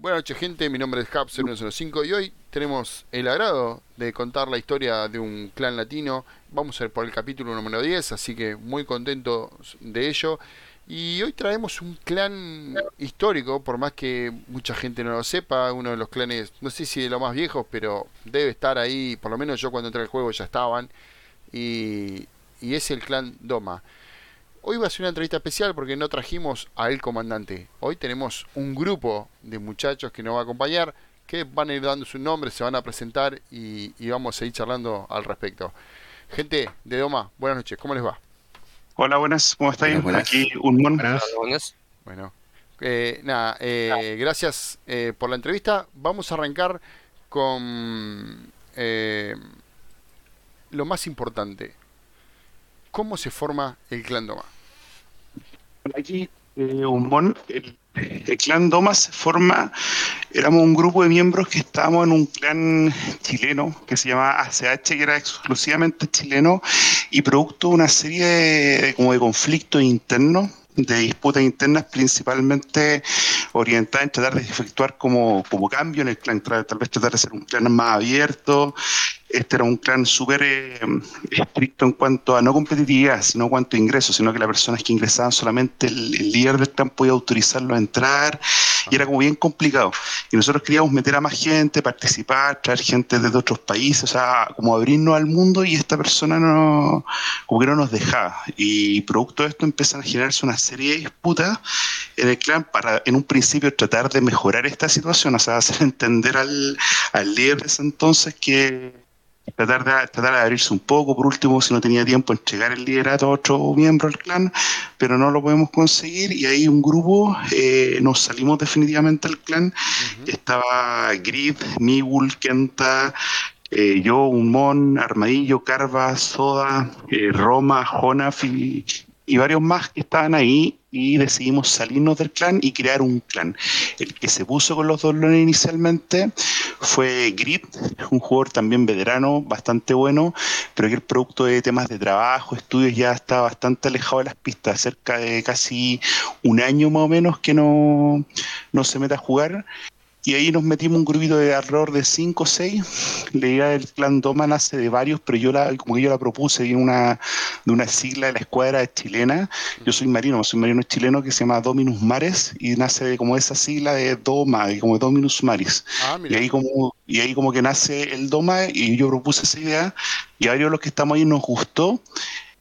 Buenas noches gente, mi nombre es Hub0105 y hoy tenemos el agrado de contar la historia de un clan latino. Vamos a ir por el capítulo número 10, así que muy contento de ello. Y hoy traemos un clan histórico, por más que mucha gente no lo sepa, uno de los clanes, no sé si de los más viejos, pero debe estar ahí, por lo menos yo cuando entré al juego ya estaban, y es el clan Doma. Hoy va a ser una entrevista especial porque no trajimos a el comandante. Hoy tenemos un grupo de muchachos que nos va a acompañar, que van a ir dando su nombre, se van a presentar y, vamos a ir charlando al respecto. Gente de Doma, buenas noches, ¿cómo les va? Hola, buenas, ¿cómo estáis? Aquí un Buenas. Bueno, eh, nada, eh, gracias eh, por la entrevista. Vamos a arrancar con lo más importante. ¿Cómo se forma el clan Doma? Aquí, eh, un el, el, clan Doma se forma, éramos un grupo de miembros que estábamos en un clan chileno que se llama ACH, que era exclusivamente chileno y producto de una serie de, como de conflictos internos de disputas internas principalmente orientadas en tratar de efectuar como, como cambio en el clan, tal vez tratar de ser un clan más abierto, este era un clan súper eh, estricto en cuanto a no competitividad, sino en cuanto a ingresos, sino que las personas que ingresaban solamente el, líder del clan podía autorizarlo a entrar y era como bien complicado. Y nosotros queríamos meter a más gente, participar, traer gente desde otros países, o sea, como abrirnos al mundo y esta persona no, como nos dejaba. Y producto de esto empiezan a generarse una serie de disputas en el clan para en un principio tratar de mejorar esta situación, o sea, hacer entender al, al líder de ese entonces que tratar de, tratar de abrirse un poco, por último, si no tenía tiempo, entregar el liderato a otro miembro del clan, pero no lo podemos conseguir y ahí un grupo eh, nos salimos definitivamente del clan. Estaba Grid, Migul, Kenta, eh, yo, Unmon, Armadillo, Carva, Soda, eh, Roma, Jonaf y, varios más que estaban ahí y decidimos salirnos del clan y crear un clan. El que se puso con los dos lones inicialmente fue Grit, un jugador también veterano, bastante bueno, pero que el producto de temas de trabajo, estudios ya está bastante alejado de las pistas, cerca de casi un año más o menos que no, no se mete a jugar y ahí nos metimos un grupito de error de 5 o 6. La idea del clan Doma nace de varios, pero yo la, como que yo la propuse de una, de una sigla de la escuadra chilena. Yo soy marino, soy marino chileno que se llama Dominus Mares y nace de como esa sigla de Doma, como Dominus Maris. Ah, y ahí como y ahí como que nace el Doma y yo propuse esa idea y a varios de los que estamos ahí nos gustó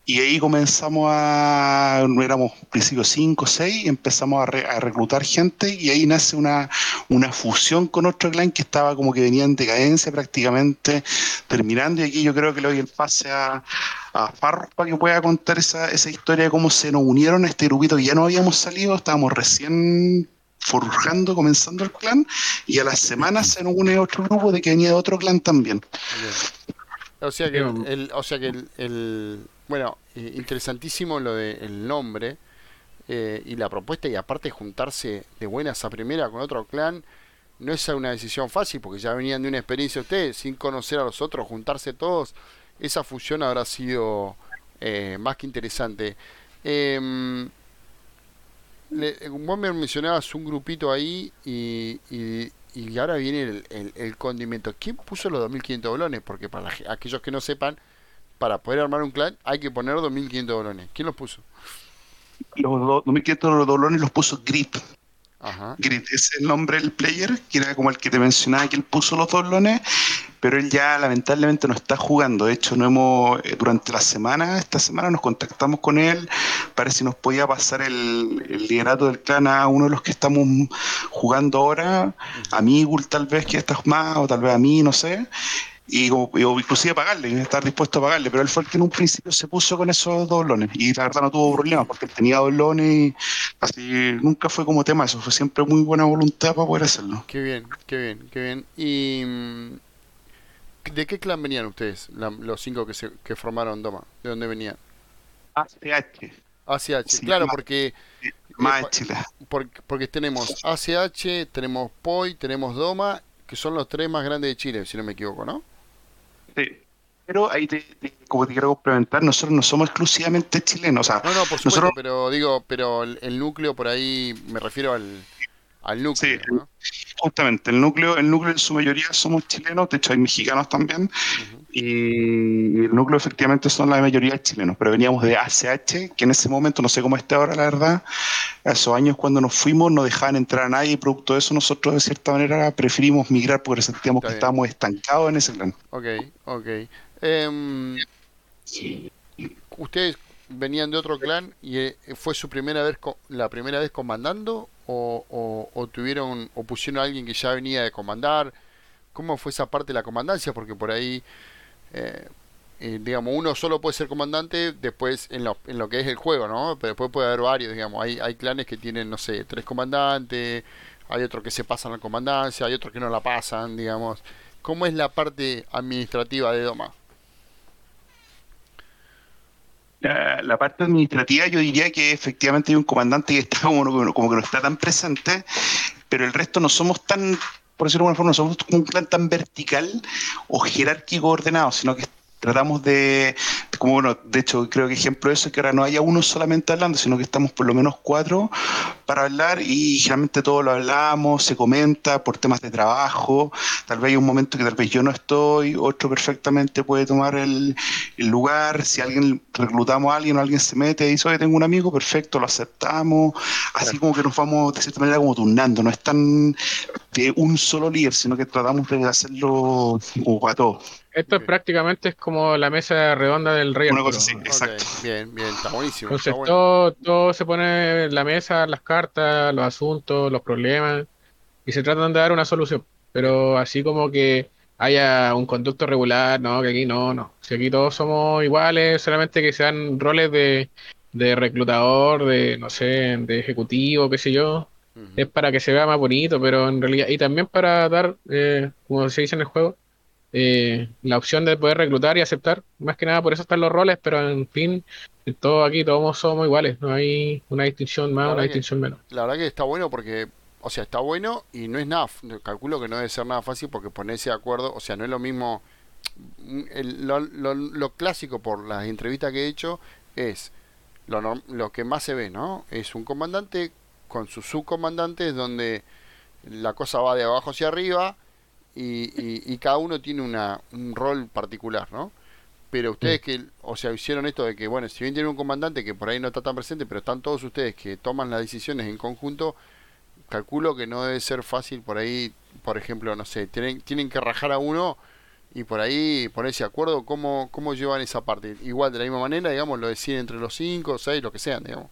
y ahí comenzamos a, éramos principio 5 o 6, empezamos a, reclutar gente y ahí nace una, una fusión con otro clan que estaba como que venía en decadencia prácticamente terminando. Y aquí yo creo que le doy el pase a, a Farro para que pueda contar esa, esa historia de cómo se nos unieron a este grupito que ya no habíamos salido, estábamos recién forjando, comenzando el clan, y a las semanas se nos une otro grupo de que venía de otro clan también. O sea que el, o sea que el bueno, eh, interesantísimo lo del nombre eh, y la propuesta y aparte juntarse de buenas a primera con otro clan no es una decisión fácil porque ya venían de una experiencia ustedes sin conocer a los otros, juntarse todos, esa fusión habrá sido eh, más que interesante. Eh, vos me mencionabas un grupito ahí y, y, ahora viene el, el, condimento. ¿Quién puso los 2.500 bolones? Porque para aquellos que no sepan, para poder armar un clan hay que poner 2.500 dolones. ¿Quién los puso? Los 2.500 dolones los puso Grip. Ajá. Grip es el nombre del player, que era como el que te mencionaba que él puso los dolones, pero él ya lamentablemente no está jugando. De hecho, no hemos eh, durante la semana, esta semana nos contactamos con él para si nos podía pasar el, el liderato del clan a uno de los que estamos jugando ahora, a mí tal vez que estás más, o tal vez a mí, no sé y, o, inclusive pagarle, estar dispuesto a pagarle, pero él fue el que en un principio se puso con esos doblones y la verdad no tuvo problemas porque él tenía doblones y así nunca fue como tema eso, fue siempre muy buena voluntad para poder hacerlo. Qué bien, qué bien, qué bien. ¿Y mm, de qué clan venían ustedes, los cinco que, se, que formaron Doma? ¿De dónde venían? ACH. ACH, claro, porque... Más eh, porque, porque tenemos ACH, tenemos POI, tenemos Doma, que son los tres más grandes de Chile, si no me equivoco, ¿no? Pero ahí te, como te quiero complementar, nosotros no somos exclusivamente chilenos. no, no, por supuesto, pero digo, pero el, núcleo por ahí, me refiero al, al núcleo. Justamente, el núcleo, el núcleo en su mayoría somos chilenos, de hecho hay mexicanos también, y el núcleo efectivamente son la mayoría chilenos, pero veníamos de ACH, que en ese momento, no sé cómo está ahora la verdad, esos años cuando nos fuimos no dejaban entrar a nadie y producto de eso nosotros de cierta manera preferimos migrar porque sentíamos que estábamos estancados en ese plan. Ok, ok. Em, ¿Ustedes venían de otro clan y eh, fue su primera vez la primera vez comandando o, tuvieron o pusieron a alguien que ya venía de comandar? ¿Cómo fue esa parte de la comandancia? Porque por ahí eh, eh, digamos, uno solo puede ser comandante después en lo, en lo que es el juego, ¿no? Pero después puede haber varios, digamos. Hay, hay clanes que tienen, no sé, tres comandantes, hay otros que se pasan la comandancia, hay otros que no la pasan, digamos. ¿Cómo es la parte administrativa de Doma? La, parte administrativa yo diría que efectivamente hay un comandante que está como, como que no está tan presente, pero el resto no somos tan por decirlo de alguna forma, no somos un clan tan vertical o jerárquico ordenado, sino que tratamos de, como bueno, de hecho creo que ejemplo de eso es que ahora no haya uno solamente hablando, sino que estamos por lo menos cuatro para hablar y generalmente todo lo hablamos, se comenta por temas de trabajo, tal vez hay un momento que tal vez yo no estoy, otro perfectamente puede tomar el, lugar, si alguien reclutamos a alguien o alguien se mete y dice, oye, tengo un amigo, perfecto, lo aceptamos, así como que nos vamos de cierta manera como turnando, no es tan de un solo líder, sino que tratamos de hacerlo como para todos. Esto es prácticamente es como la mesa redonda del rey. Una cosa exacto. Bien, bien, está buenísimo. Entonces todo, todo se pone en la mesa, las cartas, los asuntos, los problemas, y se tratan de dar una solución. Pero así como que haya un conducto regular, no, que aquí no, no. Si aquí todos somos iguales, solamente que sean roles de, de reclutador, de, no sé, de ejecutivo, qué sé yo. Es para que se vea más bonito, pero en realidad, y también para dar, eh, como se dice en el juego, eh, la opción de poder reclutar y aceptar. Más que nada por eso están los roles, pero en fin, todo aquí todos somos iguales, no hay una distinción más, una distinción menos. La verdad que está bueno porque, o sea, está bueno y no es nada, calculo que no debe ser nada fácil porque ponerse de acuerdo, o sea, no es lo mismo, lo, lo, clásico por las entrevistas que he hecho es lo, lo que más se ve, ¿no? Es un comandante con sus subcomandantes donde la cosa va de abajo hacia arriba y, y, cada uno tiene una, un rol particular, ¿no? Pero ustedes que, o sea, hicieron esto de que, bueno, si bien tiene un comandante que por ahí no está tan presente, pero están todos ustedes que toman las decisiones en conjunto, calculo que no debe ser fácil por ahí, por ejemplo, no sé, tienen, tienen que rajar a uno y por ahí ponerse de acuerdo cómo, cómo llevan esa parte. Igual, de la misma manera, digamos, lo deciden entre los cinco, seis, lo que sean, digamos.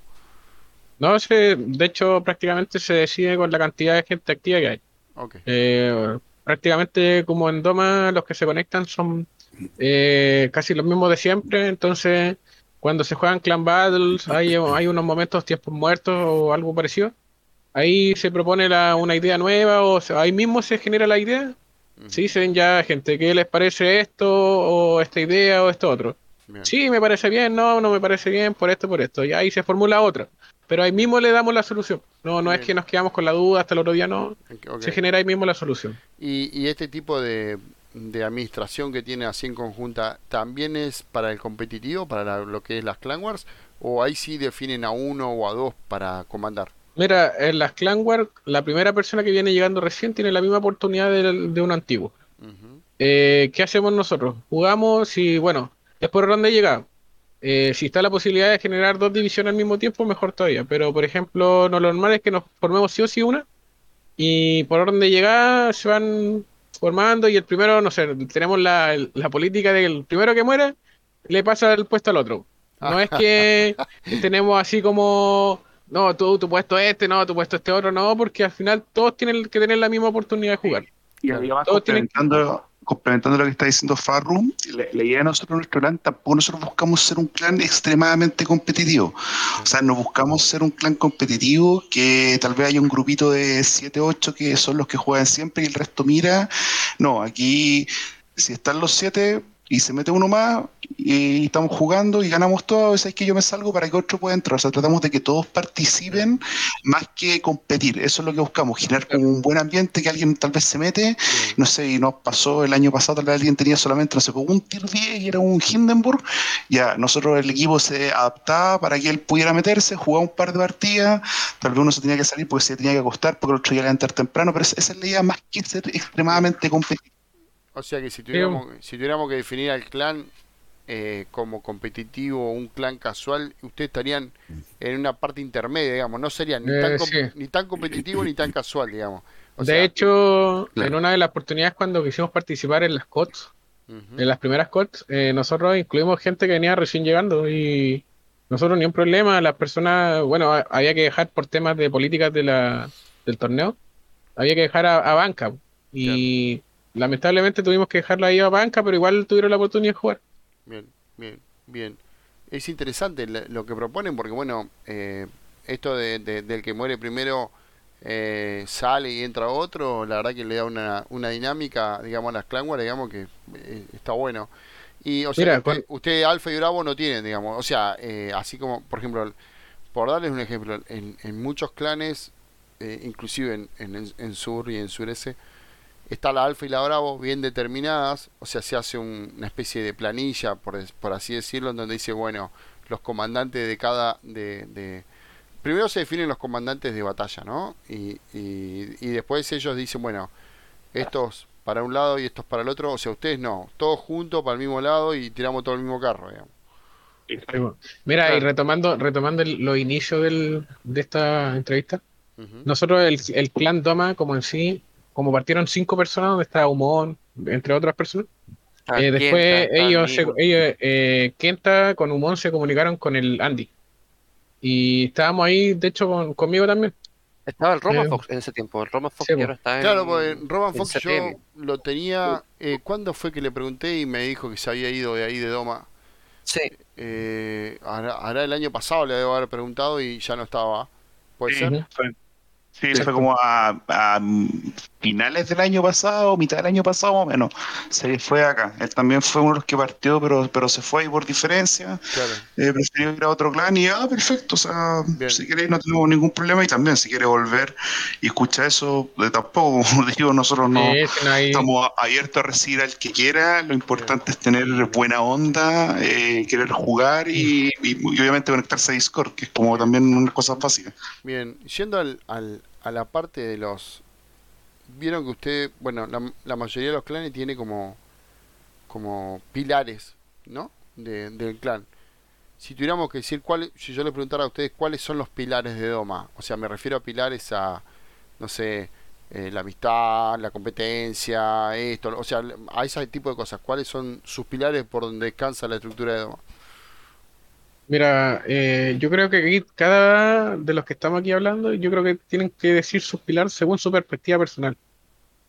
No, sé, de hecho, prácticamente se decide con la cantidad de gente activa que hay. Okay. Eh, prácticamente como en Doma los que se conectan son eh, casi los mismos de siempre, entonces cuando se juegan clan battles hay, hay unos momentos tiempos muertos o algo parecido, ahí se propone la, una idea nueva o ahí mismo se genera la idea, se dicen ya gente, ¿qué les parece esto o esta idea o esto otro? Sí, me parece bien, no, no me parece bien, por esto, por esto, y ahí se formula otra pero ahí mismo le damos la solución. No, no es que nos quedamos con la duda hasta el otro día, no. Se genera ahí mismo la solución. ¿Y, y este tipo de, de, administración que tiene así en conjunta también es para el competitivo, para lo que es las Clan Wars? ¿O ahí sí definen a uno o a dos para comandar? Mira, en las Clan Wars, la primera persona que viene llegando recién tiene la misma oportunidad de, de un antiguo. Eh, ¿Qué hacemos nosotros? Jugamos y, bueno, es por ronda de llegada eh, si está la posibilidad de generar dos divisiones al mismo tiempo, mejor todavía. Pero, por ejemplo, lo normal es que nos formemos sí o sí una. Y por orden de llegada se van formando. Y el primero, no sé, tenemos la, la política del primero que muere, le pasa el puesto al otro. No es que tenemos así como, no, tú, tu puesto este, no, tu puesto este otro, no, porque al final todos tienen que tener la misma oportunidad de jugar. Y además, todos tienen complementando lo que está diciendo Farru, la, idea de nosotros, nuestro clan, tampoco nosotros buscamos ser un clan extremadamente competitivo. O sea, no buscamos ser un clan competitivo que tal vez haya un grupito de 7, 8 que son los que juegan siempre y el resto mira. No, aquí, si están los 7, y se mete uno más y estamos jugando y ganamos todo, a veces es que yo me salgo para que otro pueda entrar. O sea, tratamos de que todos participen más que competir. Eso es lo que buscamos, generar como un buen ambiente que alguien tal vez se mete, no sé, y nos pasó el año pasado, tal vez alguien tenía solamente, no sé, un tier 10 y era un Hindenburg. Ya, nosotros el equipo se adaptaba para que él pudiera meterse, jugaba un par de partidas, tal vez uno se tenía que salir porque se tenía que acostar, porque el otro iba a entrar temprano, pero esa es la idea más que ser extremadamente competitivo. O sea que si tuviéramos, si tuviéramos que definir al clan eh, como competitivo, un clan casual, ustedes estarían en una parte intermedia, digamos, no serían ni, tan, eh, ni tan competitivo ni tan casual, digamos. de hecho, en una de las oportunidades cuando quisimos participar en las COTS, en las primeras COTS, eh, nosotros incluimos gente que venía recién llegando y nosotros ni un problema, las personas, bueno, había que dejar por temas de políticas de la, del torneo, había que dejar a, banca. Y lamentablemente tuvimos que dejarla ahí a banca, pero igual tuvieron la oportunidad de jugar. Bien, bien, bien. Es interesante lo que proponen porque, bueno, eh, esto de, del que muere primero eh, sale y entra otro, la verdad que le da una, una dinámica, digamos, a las Clanguas, digamos que eh, está bueno. Y, o sea, usted, Alfa y Bravo no tienen, digamos, o sea, así como, por ejemplo, por darles un ejemplo, en, en muchos clanes, inclusive en, en, en Sur y en Sureste, está la alfa y la bravo bien determinadas, o sea, se hace una especie de planilla, por, por, así decirlo, en donde dice, bueno, los comandantes de cada... De, Primero se definen los comandantes de batalla, ¿no? Y, y, después ellos dicen, bueno, estos para un lado y estos para el otro, o sea, ustedes no, todos juntos para el mismo lado y tiramos todo el mismo carro, digamos. Mira, y retomando, retomando los inicios del, de esta entrevista, nosotros el, el clan Doma como en sí como partieron cinco personas, donde estaba Humón, entre otras personas. Ah, eh, después ellos, ellos eh, Kenta con Humón se comunicaron con el Andy. Y estábamos ahí, de hecho, conmigo también. Estaba el Roman eh, Fox en ese tiempo. El Roman Fox sí, pues. estaba Claro, pues Roman Fox yo lo tenía. Eh, ¿Cuándo fue que le pregunté y me dijo que se había ido de ahí de Doma? Sí. Eh, hará, el año pasado le debo haber preguntado y ya no estaba. ¿Puede ser? Sí, fue como a, finales del año pasado, mitad del año pasado más o menos, se fue acá. Él también fue uno de los que partió, pero, pero se fue ahí por diferencia. Claro. Eh, prefirió ir a otro clan y, ah, perfecto, o sea, si queréis no tenemos ningún problema y también si quiere volver y escuchar eso, de tampoco, como digo, nosotros no estamos abiertos a recibir al que quiera, lo importante es tener buena onda, eh, querer jugar y, obviamente conectarse a Discord, que es como también una cosa básica. Bien, yendo al, al a la parte de los... Vieron que usted, bueno, la, mayoría de los clanes tiene como, como pilares, ¿no? De, del clan. Si tuviéramos que decir cuál, si yo le preguntara a ustedes cuáles son los pilares de Doma, o sea, me refiero a pilares a, no sé, eh, la amistad, la competencia, esto, o sea, a ese tipo de cosas. ¿Cuáles son sus pilares por donde descansa la estructura de Doma? Mira, eh, yo creo que cada de los que estamos aquí hablando, yo creo que tienen que decir sus pilares según su perspectiva personal.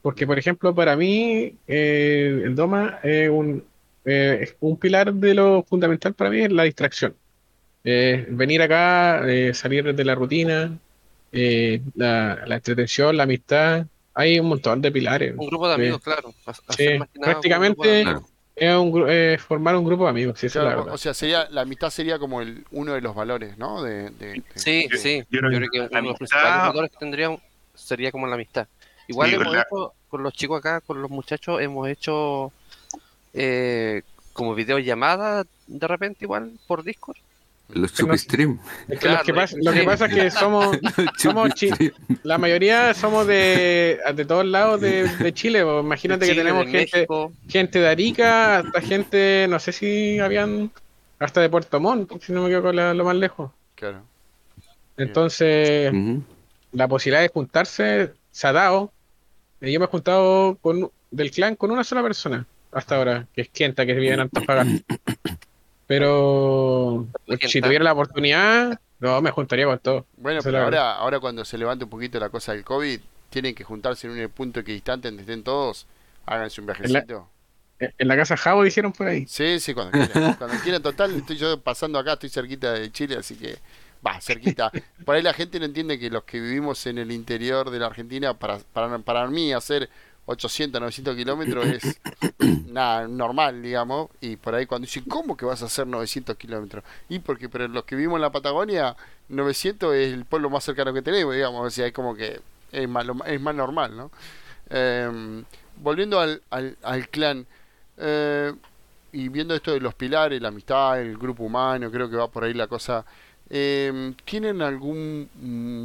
Porque, por ejemplo, para mí, eh, el Doma es un, eh, un pilar de lo fundamental para mí es la distracción. venir acá, salir de la rutina, la, la, entretención, la amistad. Hay un montón de pilares. Un grupo de amigos, claro. prácticamente es formar un grupo de amigos, sí, O sea, sería, la amistad sería como el, uno de los valores, ¿no? De, Sí, sí. Yo, creo que uno de los principales valores que tendríamos sería como la amistad. Igual hemos hecho, con los chicos acá, con los muchachos, hemos hecho eh, como videollamadas de repente igual por Discord. Los chupistream. Es que, lo, que pasa, lo que pasa es que somos, somos la mayoría somos de, de todos lados de, Chile. Imagínate que tenemos gente, gente de Arica, hasta gente, no sé si habían, hasta de Puerto Montt, si no me equivoco, lo más lejos. Claro. Entonces, la posibilidad de juntarse se ha dado. Yo me he juntado con, del clan con una sola persona hasta ahora, que es Kenta, que vive en Antofagasta. Pero si tuviera la oportunidad, no, me juntaría con todo. Bueno, pero ahora, ahora cuando se levante un poquito la cosa del COVID, tienen que juntarse en un punto equidistante donde estén todos, háganse un viajecito. En la, casa Javo hicieron por ahí. Sí, sí, cuando quieran. cuando quieran, total, estoy yo pasando acá, estoy cerquita de Chile, así que va, cerquita. Por ahí la gente no entiende que los que vivimos en el interior de la Argentina, para, para, para mí hacer 800, 900 kilómetros es nada normal, digamos. Y por ahí cuando dicen, ¿cómo que vas a hacer 900 kilómetros? Y porque, pero los que vivimos en la Patagonia, 900 es el pueblo más cercano que tenemos, digamos. O sea, es como que es más, es más normal, ¿no? Em, volviendo al, al, al clan. Eh, y viendo esto de los pilares, la amistad, el grupo humano, creo que va por ahí la cosa. Eh, ¿Tienen algún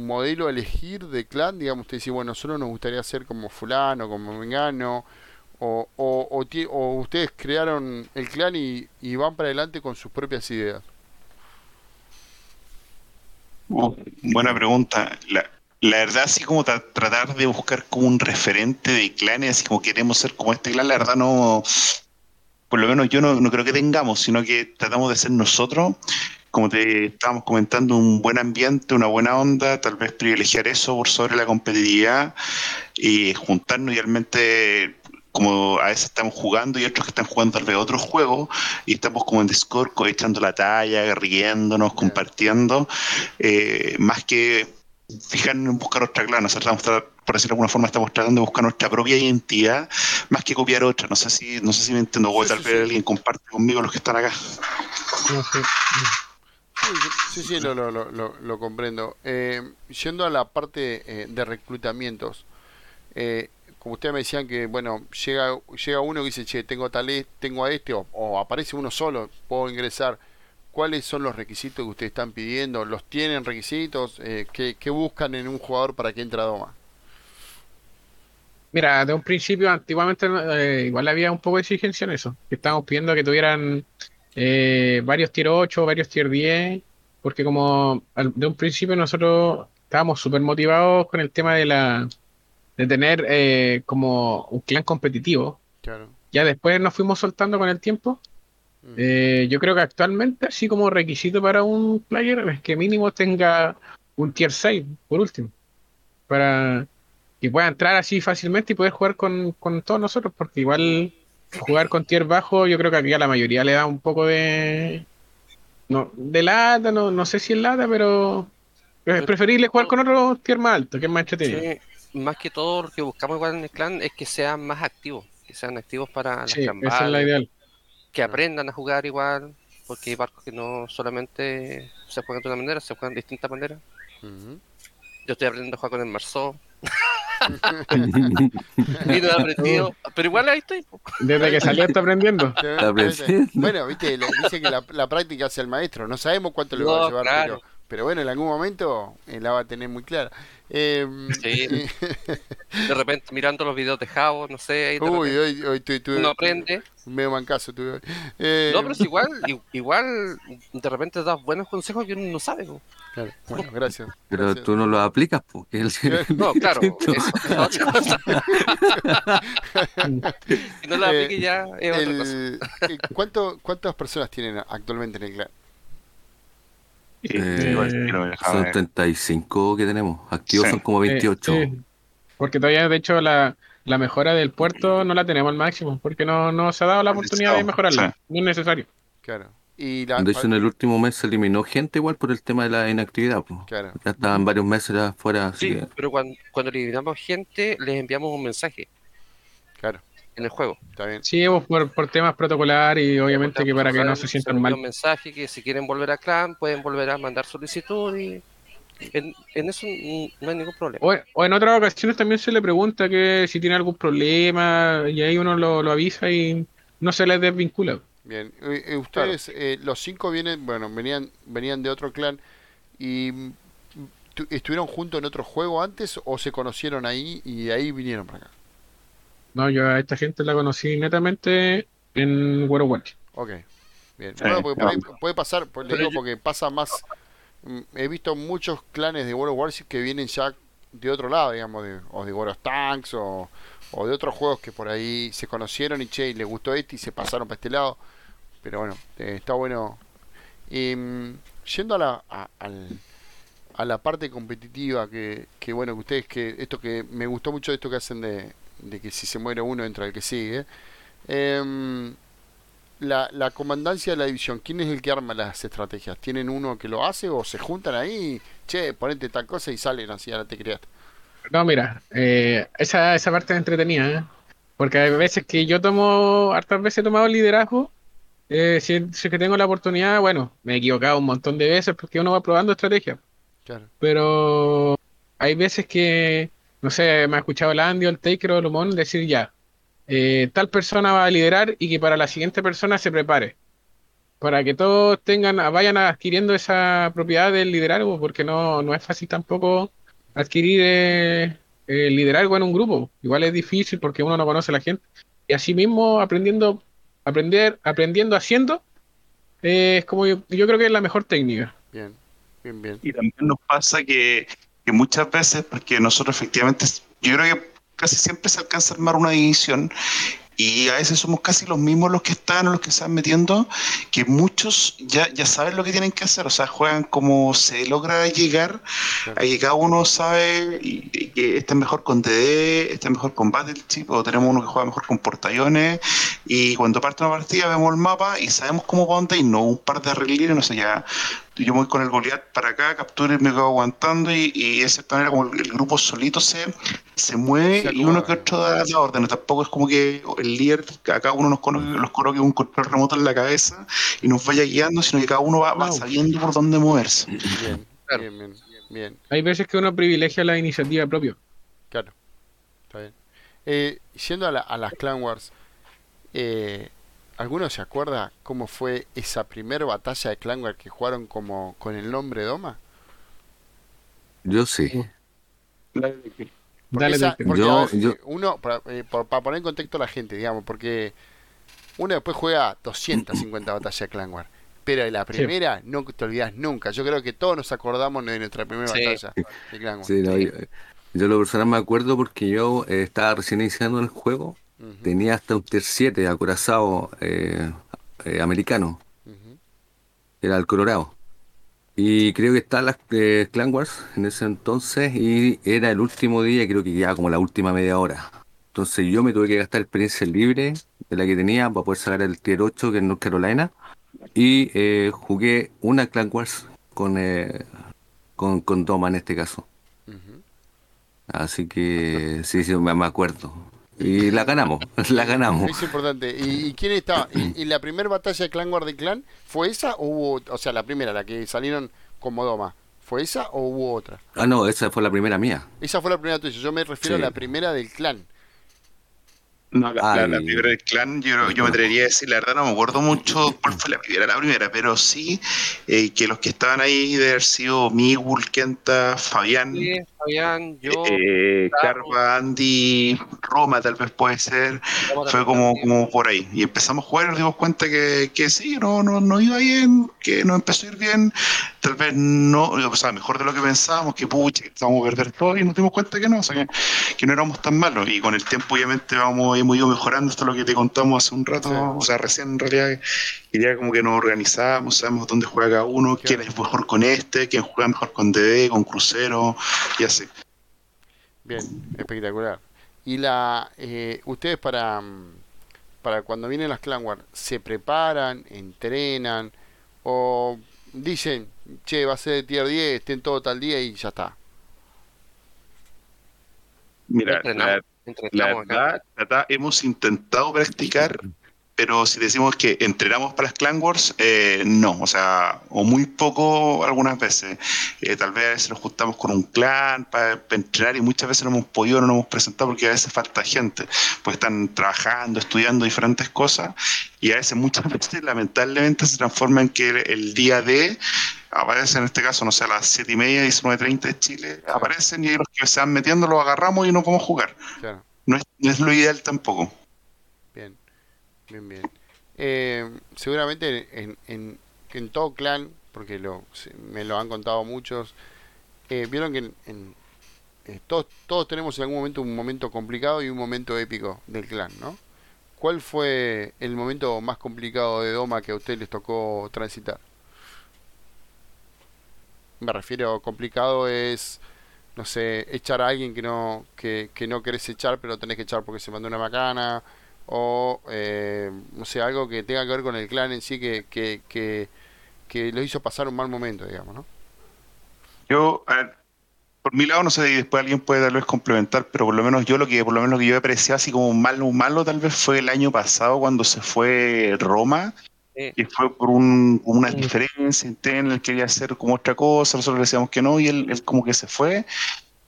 modelo a elegir de clan? Digamos, usted dice, bueno, solo nos gustaría ser como fulano, como mengano, o, o, o, ustedes crearon el clan y, van para adelante con sus propias ideas. Oh, buena pregunta. La, la verdad, así como tratar de buscar como un referente de clanes, así como queremos ser como este clan, la verdad no, por lo menos yo no, no, creo que tengamos, sino que tratamos de ser nosotros, como te estábamos comentando, un buen ambiente, una buena onda, tal vez privilegiar eso por sobre la competitividad y juntarnos idealmente como a veces estamos jugando y otros que están jugando tal vez otros juegos y estamos como en Discord echando la talla, riéndonos, compartiendo, eh, más que fijarnos en buscar otra clan, nosotros estamos por decirlo de alguna forma, estamos tratando de buscar nuestra propia identidad más que copiar otra. No sé si, no sé si me entiendo, o tal vez alguien comparte conmigo los que están acá. Sí, sí, lo, lo, lo, lo comprendo. Eh, yendo a la parte eh, de reclutamientos, eh, como ustedes me decían que, bueno, llega llega uno que dice, che, tengo tal, e, tengo a este, o, aparece uno solo, puedo ingresar. ¿Cuáles son los requisitos que ustedes están pidiendo? ¿Los tienen requisitos? ¿qué, ¿qué, buscan en un jugador para que entre a Doma? Mira, de un principio, antiguamente igual había un poco de exigencia en eso. Que estábamos pidiendo que tuvieran eh, varios tier 8, varios tier 10, porque como de un principio nosotros estábamos súper motivados con el tema de la de tener eh, como un clan competitivo. Claro. Ya después nos fuimos soltando con el tiempo. Mm. yo creo que actualmente, así como requisito para un player, es que mínimo tenga un tier 6, por último. Para y pueda entrar así fácilmente y poder jugar con, con todos nosotros, porque igual jugar con tier bajo, yo creo que aquí a la mayoría le da un poco de. No, de lata, no, no sé si es lata, pero es preferible jugar con otro tier más alto, que es más entretenido. más que todo lo que buscamos igual en el clan es que sean más activos, que sean activos para las sí, esa es la ideal. Que aprendan a jugar igual, porque hay barcos que no solamente se juegan de una manera, se juegan de distintas maneras. Yo estoy aprendiendo a jugar con el Pero igual ahí estoy. Desde que salió está aprendiendo. Bueno, viste, dice que la, práctica hace el maestro. No sabemos cuánto le va a llevar, pero, bueno, en algún momento eh, la va a tener muy clara. Eh, de repente mirando los videos de Javo, no sé. Ahí Uy, hoy, hoy uno aprende. Medio mancaso tuve eh, no, pero es igual, igual de repente das buenos consejos que uno no sabe. Claro, bueno, gracias. Pero tú no lo aplicas, porque No, claro. si no lo apliques ya es otra cosa. Eh, ¿cuánto, ¿Cuántas personas tienen actualmente en el clan? Eh, son 35 que tenemos. Activos son como 28. porque todavía, de hecho, la, la, mejora del puerto no la tenemos al máximo, porque no, no se ha dado la oportunidad de mejorarla. No es necesario. Claro. Y de hecho, en el último mes se eliminó gente igual por el tema de la inactividad. Claro. Ya estaban varios meses afuera. Sí, pero cuando, cuando eliminamos gente, les enviamos un mensaje. Claro en el juego. Está bien. Sí, por, por temas protocolares y obviamente que para que no se sientan mal. un mensaje que si quieren volver a clan pueden volver a mandar solicitud y en, eso no hay ningún problema. O, en otras ocasiones también se le pregunta que si tiene algún problema y ahí uno lo, avisa y no se les desvincula. Bien, eh, ustedes, eh, los cinco vienen, bueno, venían, venían de otro clan y estuvieron juntos en otro juego antes o se conocieron ahí y ahí vinieron para acá. No, yo a esta gente la conocí netamente en World of Warcraft. Ok, bien. bueno, porque puede pasar, pues, le digo porque pasa más. Mm, he visto muchos clanes de World of Warcraft que vienen ya de otro lado, digamos, de, o de World of Tanks o, o de otros juegos que por ahí se conocieron y che, y les gustó este y se pasaron para este lado. Pero bueno, eh, está bueno. Y, mm, yendo a la, a, a la parte competitiva, que, que bueno, que ustedes, que esto que me gustó mucho de esto que hacen de, de que si se muere uno entra el que sigue. Em, la, la, comandancia de la división, ¿quién es el que arma las estrategias? ¿Tienen uno que lo hace o se juntan ahí? Che, ponete tal cosa y salen así, ahora te creas. No, mira, eh, esa, esa parte es entretenida. ¿eh? Porque hay veces que yo tomo, hartas veces he tomado liderazgo, eh, si, es que tengo la oportunidad, bueno, me he equivocado un montón de veces porque uno va probando estrategia. Claro. Pero hay veces que, no sé, me ha escuchado el Andy o el Taker o el Humón decir ya, eh, tal persona va a liderar y que para la siguiente persona se prepare. Para que todos tengan, vayan adquiriendo esa propiedad del liderazgo, porque no, no es fácil tampoco adquirir eh, el liderazgo en un grupo. Igual es difícil porque uno no conoce a la gente. Y así mismo aprendiendo, aprender, aprendiendo haciendo, eh, es como yo, yo, creo que es la mejor técnica. Bien, bien, bien. Y también nos pasa que, que muchas veces, porque nosotros efectivamente, yo creo que casi siempre se alcanza a armar una división y a veces somos casi los mismos los que están o los que se están metiendo, que muchos ya, ya saben lo que tienen que hacer, o sea, juegan como se logra llegar, ahí cada uno sabe que este es mejor con DD, este es mejor con Battleship, o tenemos uno que juega mejor con portayones, y cuando parte una partida vemos el mapa y sabemos cómo va y no un par de arreglines, no sé, ya yo voy con el Goliath para acá, capturo y me quedo aguantando y, y de cierta manera como el, grupo solito se, se mueve y uno que otro da, da órdenes. Tampoco es como que el líder, acá uno nos coloque, los coloque un control remoto en la cabeza y nos vaya guiando, sino que cada uno va, va sabiendo por dónde moverse. Bien, bien, bien, bien, Hay veces que uno privilegia la iniciativa propia. Claro, está bien. Eh, yendo a, la, a las Clan Wars, eh, ¿Alguno se acuerda cómo fue esa primera batalla de Clangware que jugaron como con el nombre Doma? Yo sí. Dale, yo, uno, para, eh, poner en contexto a la gente, digamos, porque uno después juega 250 batallas de Clangware, pero de la primera no te olvidas nunca. Yo creo que todos nos acordamos de nuestra primera batalla de Clangware. Sí, yo, yo, lo personal me acuerdo porque yo eh, estaba recién iniciando el juego Tenía hasta un Tier 7 acorazado eh, eh, americano. Era el Colorado. Y creo que está las eh, Clan Wars en ese entonces y era el último día, creo que ya como la última media hora. Entonces yo me tuve que gastar experiencia libre de la que tenía para poder sacar el Tier 8 que es North Carolina. Y eh, jugué una Clan Wars con, con, con Doma en este caso. Así que sí, sí, me acuerdo. Y la ganamos, la ganamos. Es importante. ¿Y, quién estaba? ¿Y, la primera batalla de Clan Guard Clan fue esa o hubo, o sea, la primera, la que salieron como Doma? ¿Fue esa o hubo otra? Ah, no, esa fue la primera mía. Esa fue la primera tuya. Yo me refiero a la primera del clan. No, la, primera del clan, yo, yo me atrevería a decir, la verdad no me acuerdo mucho cuál fue la primera, la primera, pero sí eh, que los que estaban ahí de haber sido Miguel, Kenta, Fabián, Fabián yo, eh, Carva, Andy, Roma tal vez puede ser, fue como, como por ahí. Y empezamos a jugar y nos dimos cuenta que, que sí, no, no, no iba bien, que no empezó a ir bien, tal vez no, o sea, mejor de lo que pensábamos, que pucha, que estábamos a perder todo y nos dimos cuenta que no, o sea, que, no éramos tan malos. Y con el tiempo obviamente vamos hemos ido mejorando, esto es lo que te contamos hace un rato, o sea, recién en realidad ya como que nos organizamos, sabemos dónde juega cada uno, quién es mejor con este, quién juega mejor con DD, con Crucero y así. Bien, espectacular. Y la eh, ustedes para para cuando vienen las Clan Wars, ¿se preparan, entrenan o dicen, che, va a ser de tier 10, estén todo tal día y ya está? Mira, la, verdad, hemos intentado practicar pero si decimos que entrenamos para las Clan Wars, eh, no, o sea, o muy poco algunas veces. Eh, tal vez nos juntamos con un clan para, entrenar y muchas veces no hemos podido, no nos hemos presentado porque a veces falta gente, pues están trabajando, estudiando diferentes cosas y a veces muchas veces lamentablemente se transforma en que el, día de aparece en este caso, no sé, a las 7 y media, 19.30 de Chile, aparecen y los que se van metiendo los agarramos y no podemos jugar. No, es, no es lo ideal tampoco. Bien, bien. Eh, seguramente en, en, en, todo clan, porque lo, me lo han contado muchos, eh, vieron que en, eh, todos, todos tenemos en algún momento un momento complicado y un momento épico del clan, ¿no? ¿Cuál fue el momento más complicado de Doma que a ustedes les tocó transitar? Me refiero, complicado es, no sé, echar a alguien que no, que, que no querés echar, pero tenés que echar porque se mandó una macana, o eh, no sé, algo que tenga que ver con el clan en sí que, que, que, que lo hizo pasar un mal momento, digamos, ¿no? Yo, por mi lado, no sé, y después alguien puede tal complementar, pero por lo menos yo lo que, por lo menos lo que yo apreciado así como malo, malo tal vez fue el año pasado cuando se fue Roma, y fue por un, una diferencia interna, él quería hacer como otra cosa, nosotros le decíamos que no, y él, como que se fue.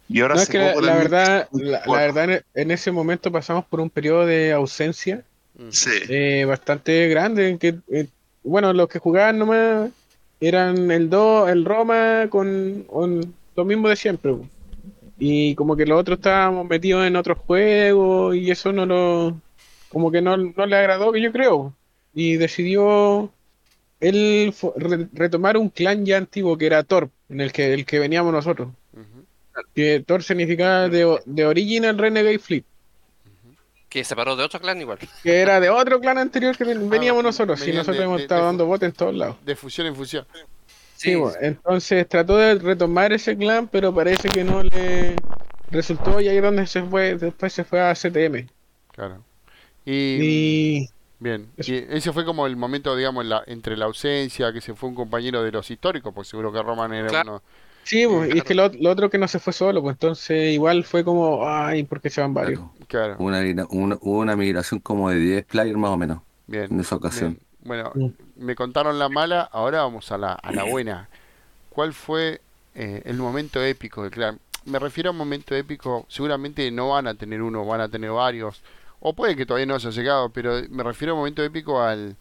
Y ahora se que la, verdad, la, verdad, en ese momento pasamos por un periodo de ausencia eh, bastante grande, en que, eh, bueno, los que jugaban nomás eran el 2, el Roma con, con lo mismo de siempre. Y como que los otros estábamos metidos en otros juegos y eso no lo. Como que no, le agradó, que yo creo. Y decidió él retomar un clan ya antiguo que era Thor, en el que, el que veníamos nosotros. Que Thor significaba de, de Original Renegade Fleet. Que se separó de otro clan igual. Que era de otro clan anterior que veníamos ah, nosotros. Y nosotros hemos estado dando botes en todos lados. De fusión en fusión. Sí, entonces trató de retomar ese clan, pero parece que no le resultó y ahí es donde se fue, después se fue a CTM. Claro. Y, bien, y ese fue como el momento, digamos, la, entre la ausencia, que se fue un compañero de los históricos, pues seguro que Roman era uno. Sí, pues, y es que lo, otro que no se fue solo, pues entonces igual fue como, ay, ¿por qué se van varios? Claro. Una, una, una migración como de 10 players más o menos. Bien. En esa ocasión. Bueno, mm. me contaron la mala, ahora vamos a la, a la buena. ¿Cuál fue eh, el momento épico de Clan? Me refiero a un momento épico, seguramente no van a tener uno, van a tener varios, o puede que todavía no haya llegado, pero me refiero a un momento épico al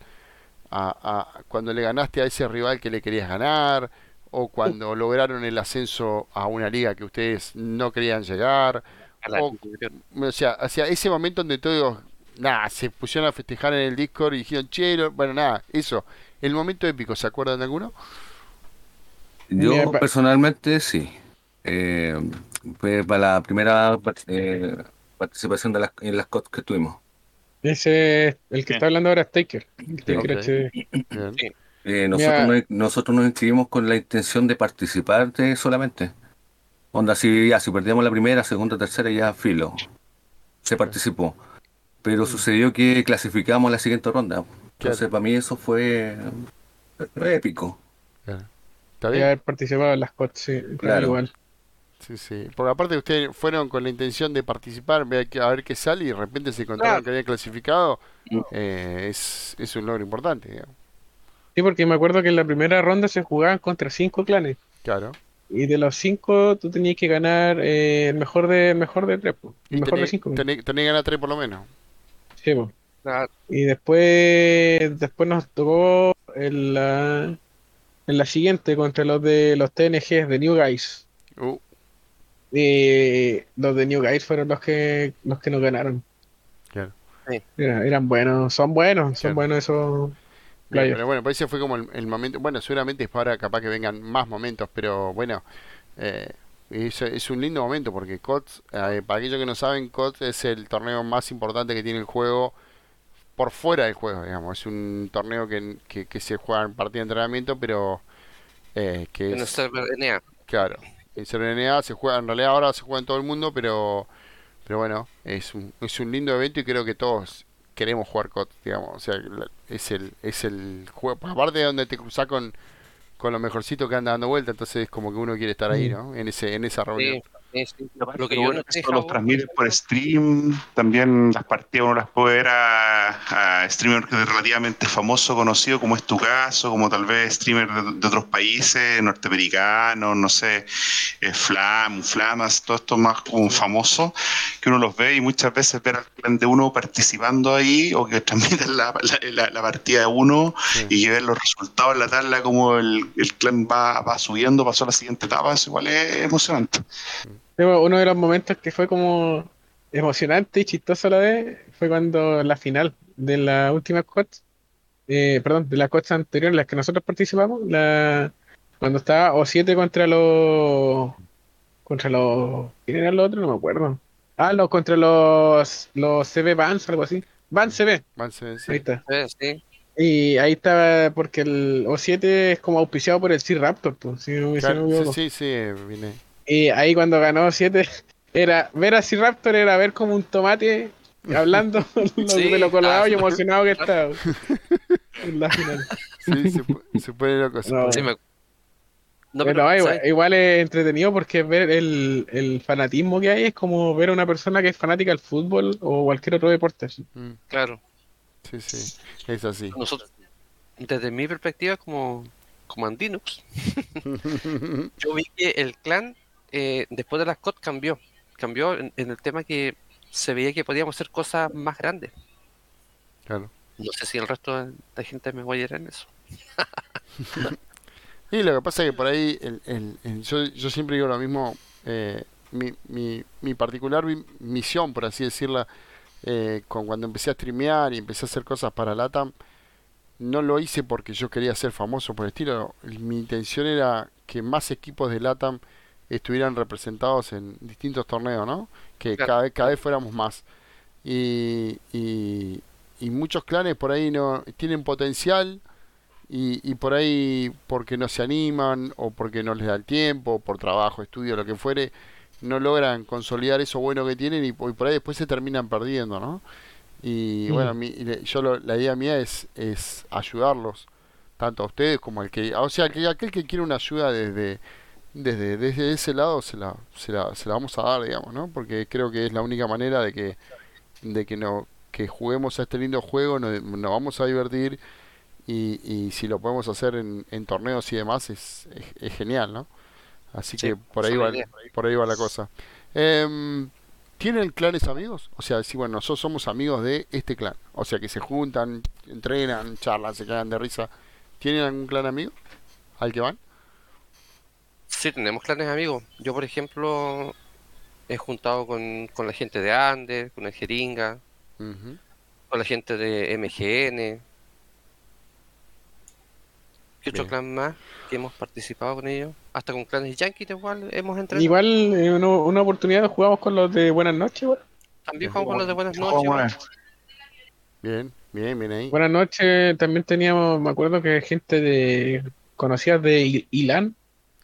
a, cuando le ganaste a ese rival que le querías ganar, o cuando lograron el ascenso a una liga que ustedes no querían llegar, o, o sea, hacia ese momento donde todos nada, se pusieron a festejar en el Discord y dijeron, che, bueno, nada, eso. El momento épico, ¿se acuerdan de alguno? Yo personalmente sí. Eh, fue para la primera eh, participación de las, en las COD que tuvimos. Ese, el que está hablando ahora es Taker. Eh, nosotros, nos, nosotros nos inscribimos con la intención de participar solamente. Onda, si, ya, si perdíamos la primera, segunda, tercera, ya filo. Se participó pero sucedió que clasificamos la siguiente ronda. Entonces, para mí eso fue, épico. ¿Está bien? haber participado en las COT, sí, claro. igual. Sí, sí. Porque aparte ustedes fueron con la intención de participar, a ver qué sale y de repente se encontraron que había clasificado, mm. eh, es, es un logro importante, digamos. Sí, porque me acuerdo que en la primera ronda se jugaban contra cinco clanes. Claro. Y de los cinco tú tenías que ganar eh, el mejor de mejor de tres. El mejor de cinco. Tenías que ganar tres por lo menos. Y después, después nos tocó en la, en la siguiente contra los de los TNGs de New Guys. Uh. Y los de New Guys fueron los que los que nos ganaron. eran buenos, son buenos, son buenos esos. pero bueno, pues ese fue como el, momento. Bueno, seguramente es para capaz que vengan más momentos, pero bueno, eh, es, es, un lindo momento porque COTS, eh, para aquellos que no saben, COTS es el torneo más importante que tiene el juego por fuera del juego, digamos. Es un torneo que, que, se juega en partida de entrenamiento, pero eh, que server NA. Claro, en server NA se juega, en realidad ahora se juega en todo el mundo, pero pero bueno, es un, es un lindo evento y creo que todos queremos jugar COTS, digamos. O sea, es el, es el juego, aparte de donde te cruzas con con lo mejorcito que anda dando vuelta, entonces es como que uno quiere estar ahí, ¿no? En ese en esa reunión. Lo que yo no los transmiten por stream, también las partidas uno las puede ver a, a streamers relativamente famosos, conocidos, como es tu caso, como tal vez streamers de, otros países, norteamericanos, no sé, eh, Flam, Flamas, todo esto más como famoso, que uno los ve y muchas veces ver al clan de uno participando ahí o que transmiten la, la, partida de uno y ver los resultados en la tabla, como el, el clan va, va subiendo, pasó a la siguiente etapa, eso igual es emocionante. Uno de los momentos que fue como emocionante y chistoso a la vez fue cuando la final de la última COTS, eh, perdón, de las COTS anteriores, en las que nosotros participamos, la, cuando estaba O7 contra los. contra los. ¿Quién era el otro? No me acuerdo. Ah, los contra los. los CB Vans, algo así. Van CB. Van CB, sí. Ahí está. Sí. Y ahí estaba, porque el O7 es como auspiciado por el C-Raptor, pues, sí, sí, sí, viene. Y ahí cuando ganó 7, era ver a C-Raptor era ver como un tomate hablando de lo colorado y ah, emocionado que estaba. en la final. Sí, se, se pone loco. Sí, me, igual, es entretenido porque ver el, fanatismo que hay es como ver a una persona que es fanática del fútbol o cualquier otro deporte. Mm. Claro. Sí, sí, es así. Nosotros, desde mi perspectiva como, como andinux, yo vi que el clan eh, después de las COD cambió. Cambió en, el tema que se veía que podíamos hacer cosas más grandes. Claro. No sé si el resto de la gente me voy a ir en eso. y lo que pasa es que por ahí, yo, siempre digo lo mismo, eh, mi, mi, particular misión, por así decirla, eh, con cuando empecé a streamear y empecé a hacer cosas para LATAM, no lo hice porque yo quería ser famoso por el estilo. Mi intención era que más equipos de LATAM estuvieran representados en distintos torneos, ¿no? Que cada, vez, cada vez fuéramos más. Y, y, y, muchos clanes por ahí no tienen potencial y, y por ahí porque no se animan o porque no les da el tiempo, por trabajo, estudio, lo que fuere, no logran consolidar eso bueno que tienen y, por ahí después se terminan perdiendo, ¿no? Y mm. bueno, mi, yo la idea mía es, es ayudarlos, tanto a ustedes como al que, o sea, que aquel que quiere una ayuda desde, desde, desde ese lado se la, se, la, se la vamos a dar, digamos, ¿no? Porque creo que es la única manera de que, de que no que juguemos a este lindo juego, nos, vamos a divertir y, y si lo podemos hacer en, en torneos y demás es, es genial, ¿no? Así que por ahí, va, por ahí va la cosa. Eh, ¿Tienen clanes amigos? O sea, si bueno, nosotros somos amigos de este clan. O sea, que se juntan, entrenan, charlan, se quedan de risa. ¿Tienen algún clan amigo al que van? Sí, tenemos clanes amigos. Yo, por ejemplo, he juntado con, con la gente de Andes, con el Jeringa, con la gente de MGN. ¿Qué otro clan más que hemos participado con ellos? hasta con clanes yankees igual hemos entrado. Igual en eh, una oportunidad jugamos con los de Buenas noches, También jugamos con los de Buenas noches. Bien, bien, bien ahí. Buenas noches, también teníamos, me acuerdo que gente de conocidas de Ilan.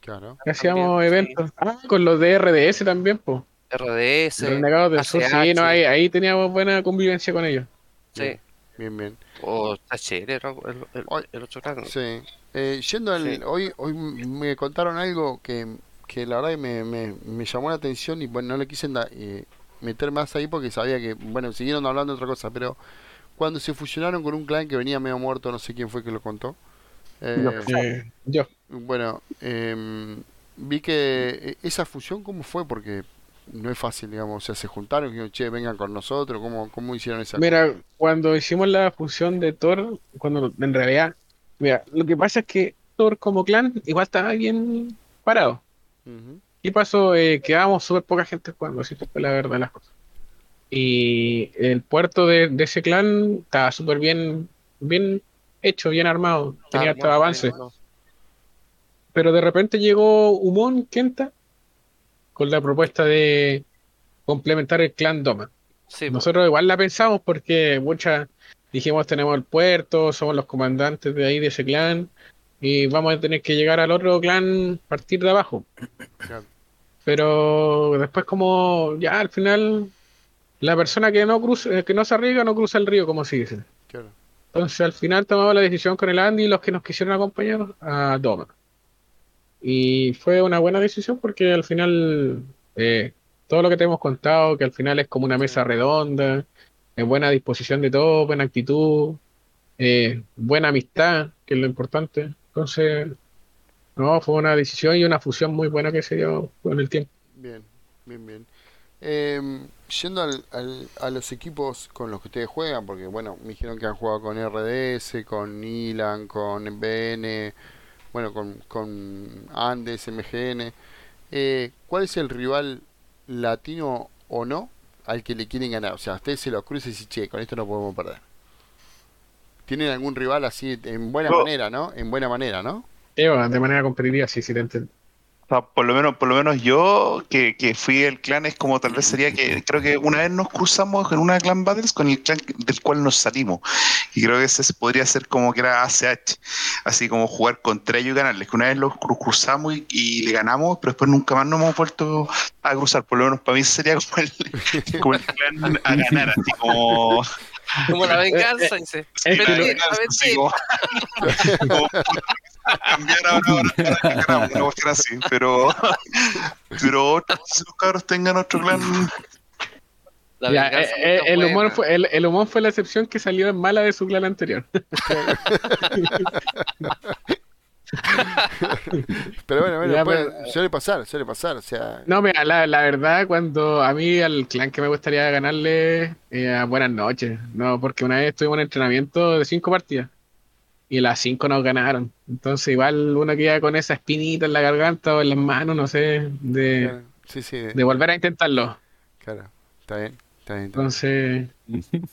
Claro. Hacíamos eventos. Ah, con los de RDS también, pues. RDS. Los Sur, sí, no, ahí, ahí teníamos buena convivencia con ellos. Sí. Bien, bien. O Tacher era el, el, otro lado. Sí. Eh, yendo al, hoy, hoy me contaron algo que, que la verdad me, me, me, llamó la atención y bueno, no le quise eh, meter más ahí porque sabía que, bueno, siguieron hablando de otra cosa, pero cuando se fusionaron con un clan que venía medio muerto, no sé quién fue que lo contó. Eh, yo. Bueno, em, vi que esa fusión, ¿cómo fue? Porque no es fácil, digamos, o sea, se juntaron y dijeron, che, vengan con nosotros, ¿cómo, cómo hicieron esa Mira, cuando hicimos la fusión de Thor, cuando en realidad Mira, lo que pasa es que Thor como clan igual estaba bien parado. Y pasó, eh, quedábamos súper poca gente jugando, así fue la verdad las cosas. Y el puerto de, ese clan estaba súper bien, bien hecho, bien armado, tenía hasta avance. Pero de repente llegó Humon Kenta con la propuesta de complementar el clan Doma. Pues. Nosotros igual la pensamos porque muchas dijimos tenemos el puerto, somos los comandantes de ahí de ese clan y vamos a tener que llegar al otro clan partir de abajo. Pero después como ya al final la persona que no cruza, que no se arriesga no cruza el río, como se dice. Entonces al final tomamos la decisión con el Andy y los que nos quisieron acompañar a Doma. Y fue una buena decisión porque al final eh, todo lo que te hemos contado, que al final es como una mesa redonda, en buena disposición de todo, buena actitud, eh, buena amistad, que es lo importante. Entonces, no, fue una decisión y una fusión muy buena que se dio con el tiempo. Bien, bien, bien. Eh, yendo al, a los equipos con los que ustedes juegan, porque bueno, me dijeron que han jugado con RDS, con Ilan, con BN, bueno, con, con Andes, MGN. Eh, ¿Cuál es el rival latino o no al que le quieren ganar. O sea, ustedes se lo crucen y dicen, che, con esto no podemos perder. ¿Tienen algún rival así en buena manera, no? En buena manera, ¿no? de manera competitiva, sí, sí, te entiendo por lo menos, por lo menos yo, que, que, fui el clan, es como tal vez sería que creo que una vez nos cruzamos en una clan battles con el clan del cual nos salimos. Y creo que ese podría ser como que era ACH, así como jugar contra ellos y ganarles. Que una vez los cruzamos y, le ganamos, pero después nunca más nos hemos vuelto a cruzar. Por lo menos para mí sería como el, como el clan a ganar, así como. Como la venganza, dice. cambiar ahora para que no así, pero, pero si los cabros tengan otro clan. Eh, eh, el, humor fue, el, el, humor fue la excepción que salió en mala de su clan anterior. pero bueno, bueno suele pasar, suele pasar. O sea... No, mira, la, la, verdad, cuando a mí al clan que me gustaría ganarle, eh, buenas noches. No, porque una vez tuvimos un entrenamiento de cinco partidas y las cinco nos ganaron. Entonces, igual uno queda con esa espinita en la garganta o en las manos, no sé, de, de volver a intentarlo. Claro, está bien, está bien. Entonces,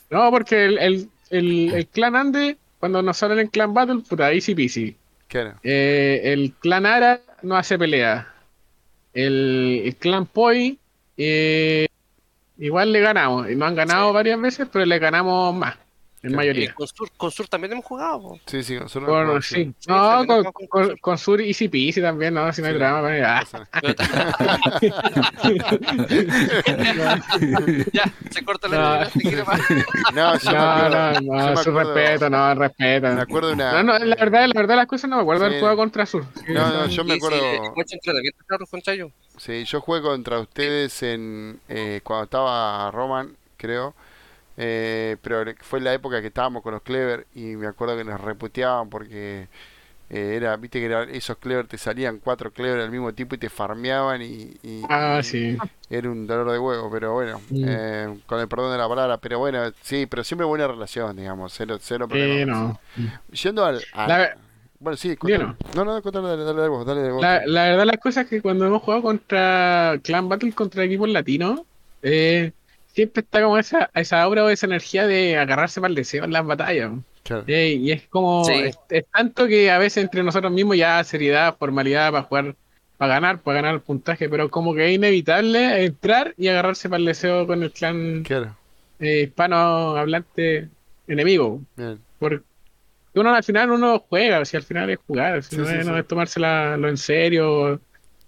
no, porque el, el, el, clan Ande, cuando nos salen en clan Battle, puta, easy peasy. Claro. Eh, el clan Ara no hace pelea. El, clan Poi, eh, igual le ganamos. Y nos han ganado varias veces, pero le ganamos más en mayoría. Con Sur, con Sur también hemos jugado. Sí, sí, con Sur. Con, sí. No, con, con, con, Sur y CP también, no, si no hay drama. Ah. ya, se corta la No, no, no, no, su respeto, no, respeto. Me acuerdo una. No, no, la verdad, la verdad, las cosas no me acuerdo del juego contra Sur. No, no, yo me acuerdo. Sí, yo jugué contra ustedes en eh, cuando estaba Roman, creo eh, pero fue la época que estábamos con los Clever y me acuerdo que nos reputeaban porque eh, era, viste que esos Clever te salían cuatro Clever al mismo tiempo y te farmeaban y, ah, sí. era un dolor de huevo, pero bueno, mm. eh, con el perdón de la palabra, pero bueno, sí, pero siempre buena relación, digamos, cero, cero problemas. Yendo al... Bueno, sí, no. no, no, dale, dale, vos, dale vos. La, la verdad, las cosas es que cuando hemos jugado contra Clan Battle, contra equipos latinos, eh, siempre está como esa, esa aura o esa energía de agarrarse para el deseo en las batallas. y es como, es, tanto que a veces entre nosotros mismos ya seriedad, formalidad para jugar, para ganar, para ganar el puntaje, pero como que es inevitable entrar y agarrarse para el deseo con el clan eh, hispano hablante enemigo. Porque uno al final uno juega, si al final es jugar, si no, es, tomársela lo en serio,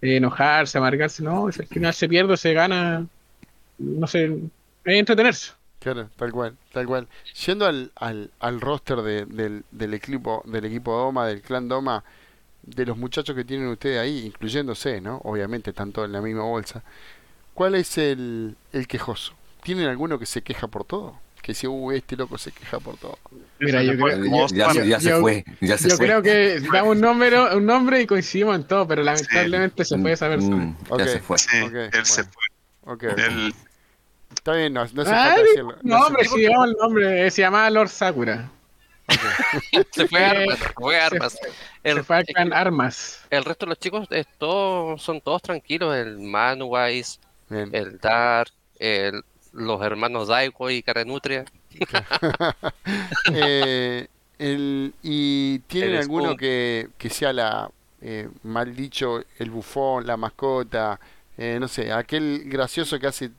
eh, enojarse, amargarse, no, si al final se pierde o se gana, no sé, entretenerse. Claro, tal cual, tal cual. Yendo al, al, al roster de, del, del, equipo, del equipo Doma, del clan Doma, de los muchachos que tienen ustedes ahí, incluyéndose, ¿no? Obviamente están todos en la misma bolsa. ¿Cuál es el, el quejoso? ¿Tienen alguno que se queja por todo? Que si, uh, este loco se queja por todo. Mira, yo creo, ya, ya, se fue. Ya se yo creo que damos un nombre, un nombre y coincidimos en todo, pero lamentablemente se puede saber. Mm, ya se fue. él se fue. Okay, el, Está bien, no, no se Ay, decirlo. No, no hombre, si el nombre, se llamaba Lord Sakura. se fue a armas, se fue a armas. El, se fue a armas. El resto de los chicos es todo, son todos tranquilos. El Manwise, el Dark, el, los hermanos Daiko y Carenutria. eh, el, ¿Y tienen alguno que, que sea la, eh, mal dicho, el bufón, la mascota, eh, no sé, aquel gracioso que hace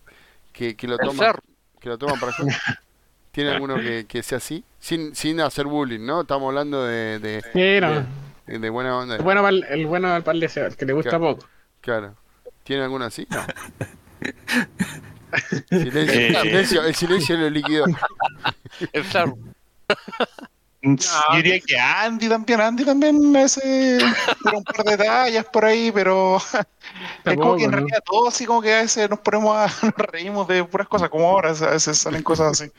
que, que lo toma que lo toman para ¿Tiene alguno que, que, sea así? Sin, sin hacer bullying, ¿no? Estamos hablando de, de, de, buena onda. El bueno, el bueno al de el que le gusta poco. Claro. ¿Tiene alguno así? No. silencio, eh, silencio, el silencio lo liquidó. El Yo diría que Andy también, Andy también ese un par de tallas por ahí, pero es como que en realidad todos así como que a veces nos ponemos a nos reímos de puras cosas, como ahora a veces salen cosas así.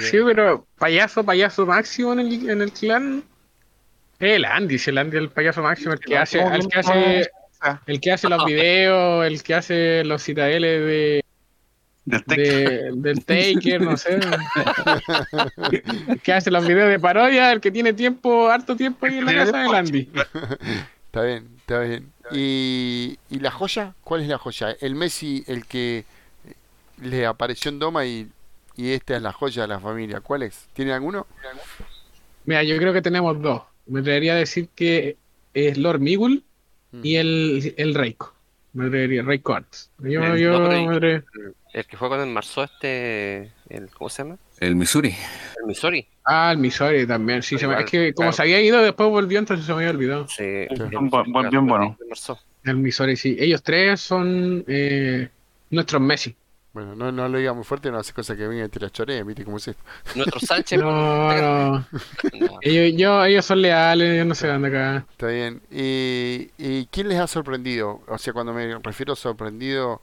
Sí, pero payaso, payaso máximo en el, en el clan. El Andy, el Andy el payaso máximo, el que hace, el que hace, el que hace los videos, el que hace los citadeles de del, Taker, no sé. que hace los videos de parodia, el que tiene tiempo, harto tiempo ahí en la casa del Andy. Está bien, está bien. ¿Y, ¿Y la joya? ¿Cuál es la joya? El Messi, el que le apareció en Doma y, y esta es la joya de la familia. ¿Cuál es? ¿Tiene alguno? Mira, yo creo que tenemos dos. Me atrevería a decir que es Lord Migul y mm. el, el Reiko. Me atrevería, Reiko Arts. Yo, yo, me el que fue con el marzo este, el, ¿cómo se llama? El Missouri. El Missouri. Ah, el Missouri también, sí. Se me, es que como se había ido, después volvió, entonces se me había olvidado. Sí, el, bien bueno. El Missouri, sí. Ellos tres son eh, nuestros Messi. Bueno, no, no lo diga muy fuerte, no hace cosas que vengan y te la choreen, ¿viste cómo es esto? Nuestro Sánchez. no, no. Ellos, yo, ellos son leales, ellos no se van de acá. Está bien. ¿Y, ¿Y quién les ha sorprendido? O sea, cuando me refiero a sorprendido,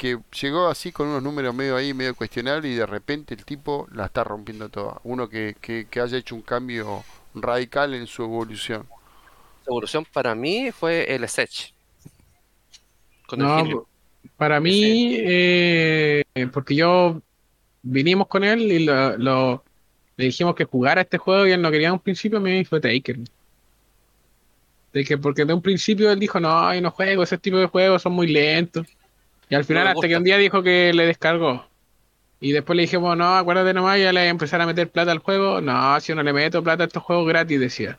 que llegó así con unos números medio ahí, medio cuestionables y de repente el tipo la está rompiendo toda. Uno que, que, que haya hecho un cambio radical en su evolución. Su evolución para mí fue el Sech. Con no, para mí, eh, porque yo vinimos con él y lo, le dijimos que jugara este juego y él no quería en un principio, me fue Taker. Taker, porque de un principio él dijo, no, yo no juego, ese tipo de juegos son muy lentos. Y al final, hasta que un día dijo que le descargó. Y después le dijimos, no, acuérdate nomás, ya le voy a empezar a meter plata al juego. No, si no le meto plata a estos juegos gratis, decía.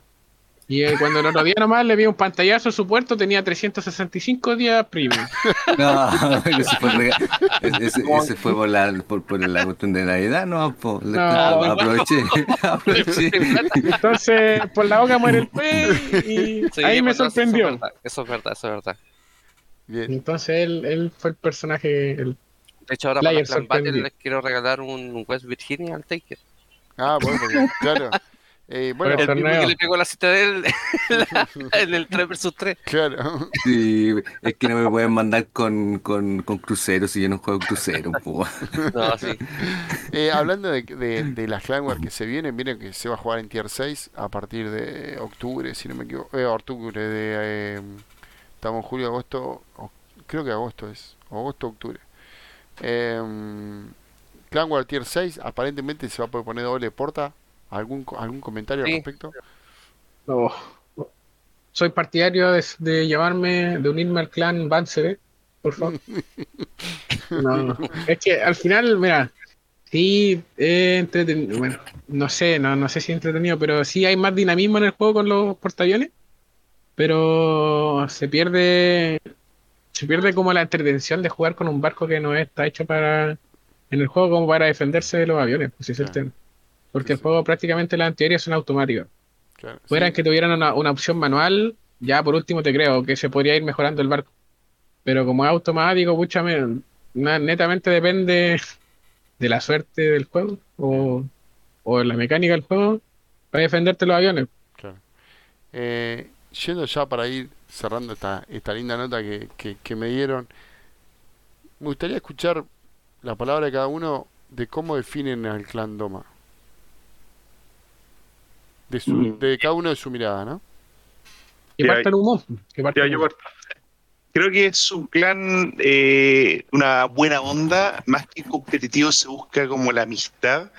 Y cuando el otro día nomás le vi un pantallazo a su puerto, tenía 365 días premium. No, ese fue, ese, ese fue por, la, por, por, la cuestión de Navidad, no, por, no aproveché, aproveché. Entonces, por la boca muere el pez y ahí me sorprendió. Eso es verdad, eso es verdad. Bien. Entonces él, él fue el personaje. El de hecho, ahora para Plan Battle les quiero regalar un West Virginia al Taker. Ah, bueno, claro. Eh, bueno, el mismo que le pegó la cita de él en el 3 vs 3. Claro. Sí, es que no me pueden mandar con, con, con cruceros si yo no juego crucero. no, sí. Eh, hablando de, de, de las Clanware que se vienen, miren que se va a jugar en Tier 6 a partir de octubre, si no me equivoco. Eh, octubre de. Eh, estamos en julio, agosto. creo que agosto es. Agosto, octubre. Eh, Clanware Tier 6 aparentemente se va a poder poner doble porta ¿Algún, algún comentario al respecto? No. Soy partidario de, llamarme, de unirme al clan Bansere, por favor. no, es que al final, mira, sí, entretenido, bueno, no sé, no, no sé si entretenido, pero sí hay más dinamismo en el juego con los portaaviones, pero se pierde, se pierde como la entretención de jugar con un barco que no está hecho para, en el juego como para defenderse de los aviones, pues es el tema. Porque el juego prácticamente las antiaéreas son automáticas. Claro, Fueran que tuvieran una, opción manual, ya por último te creo que se podría ir mejorando el barco. Pero como es automático, pucha, netamente depende de la suerte del juego o, de la mecánica del juego para defenderte los aviones. Claro. Eh, yendo ya para ir cerrando esta, esta linda nota que, que me dieron, me gustaría escuchar la palabra de cada uno de cómo definen al clan Doma de, mm. de cada uno de su mirada, ¿no? Que parta el humo. Que Creo que es un plan, eh, una buena onda, más que competitivo se busca como la amistad